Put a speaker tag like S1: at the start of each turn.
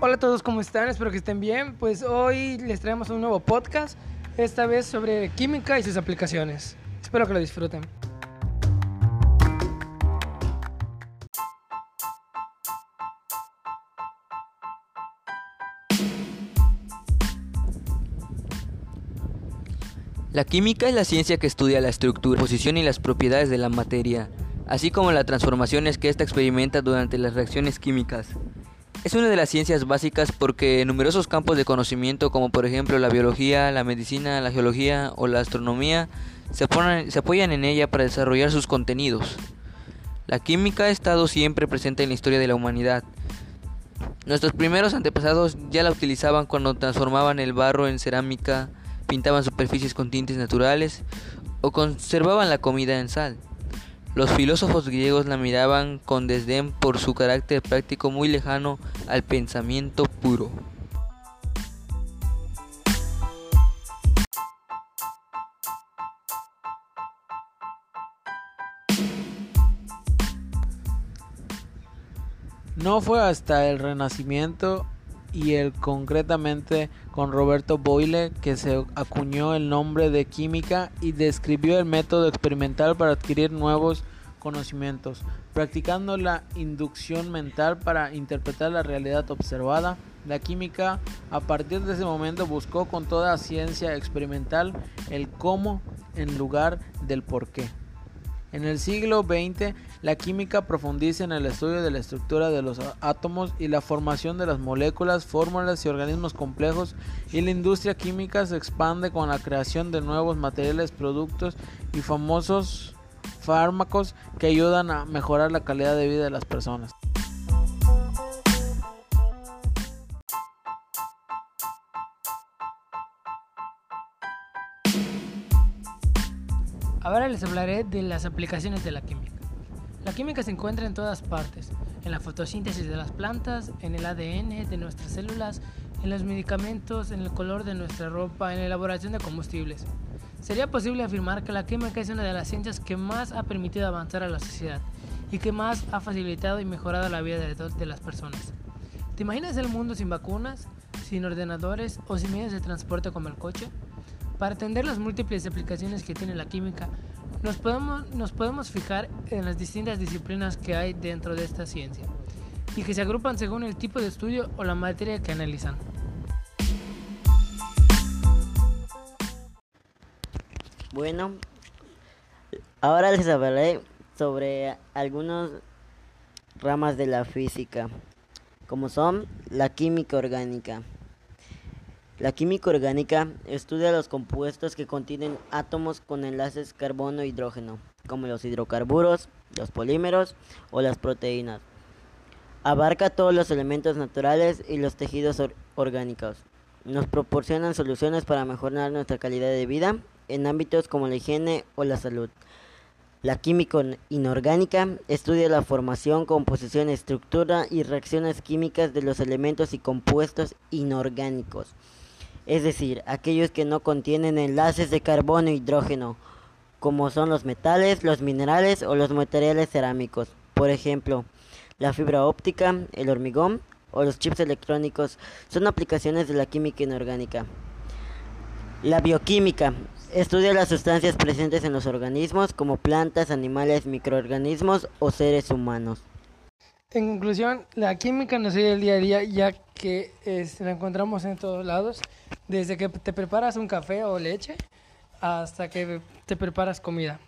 S1: Hola a todos, ¿cómo están? Espero que estén bien. Pues hoy les traemos un nuevo podcast, esta vez sobre química y sus aplicaciones. Espero que lo disfruten.
S2: La química es la ciencia que estudia la estructura, posición y las propiedades de la materia, así como las transformaciones que ésta experimenta durante las reacciones químicas. Es una de las ciencias básicas porque numerosos campos de conocimiento como por ejemplo la biología, la medicina, la geología o la astronomía se, se apoyan en ella para desarrollar sus contenidos. La química ha estado siempre presente en la historia de la humanidad. Nuestros primeros antepasados ya la utilizaban cuando transformaban el barro en cerámica, pintaban superficies con tintes naturales o conservaban la comida en sal. Los filósofos griegos la miraban con desdén por su carácter práctico muy lejano al pensamiento puro.
S3: No fue hasta el Renacimiento y el concretamente con Roberto Boyle que se acuñó el nombre de química y describió el método experimental para adquirir nuevos conocimientos, practicando la inducción mental para interpretar la realidad observada. La química a partir de ese momento buscó con toda ciencia experimental el cómo en lugar del por qué. En el siglo XX, la química profundiza en el estudio de la estructura de los átomos y la formación de las moléculas, fórmulas y organismos complejos, y la industria química se expande con la creación de nuevos materiales, productos y famosos fármacos que ayudan a mejorar la calidad de vida de las personas.
S1: Ahora les hablaré de las aplicaciones de la química. La química se encuentra en todas partes, en la fotosíntesis de las plantas, en el ADN de nuestras células, en los medicamentos, en el color de nuestra ropa, en la elaboración de combustibles. Sería posible afirmar que la química es una de las ciencias que más ha permitido avanzar a la sociedad y que más ha facilitado y mejorado la vida de, las personas. ¿Te imaginas el mundo sin vacunas, sin ordenadores o sin medios de transporte como el coche? Para atender las múltiples aplicaciones que tiene la química, nos podemos, nos podemos fijar en las distintas disciplinas que hay dentro de esta ciencia y que se agrupan según el tipo de estudio o la materia que analizan.
S4: Bueno, ahora les hablaré sobre algunas ramas de la física, como son la química orgánica. La química orgánica estudia los compuestos que contienen átomos con enlaces carbono-hidrógeno, como los hidrocarburos, los polímeros o las proteínas. Abarca todos los elementos naturales y los tejidos orgánicos. Nos proporcionan soluciones para mejorar nuestra calidad de vida en ámbitos como la higiene o la salud. La química inorgánica estudia la formación, composición, estructura y reacciones químicas de los elementos y compuestos inorgánicos es decir, aquellos que no contienen enlaces de carbono e hidrógeno, como son los metales, los minerales o los materiales cerámicos. Por ejemplo, la fibra óptica, el hormigón o los chips electrónicos son aplicaciones de la química inorgánica. La bioquímica estudia las sustancias presentes en los organismos como plantas, animales, microorganismos o seres humanos.
S1: En conclusión, la química nos ayuda el día a día ya que la encontramos en todos lados, desde que te preparas un café o leche hasta que te preparas comida.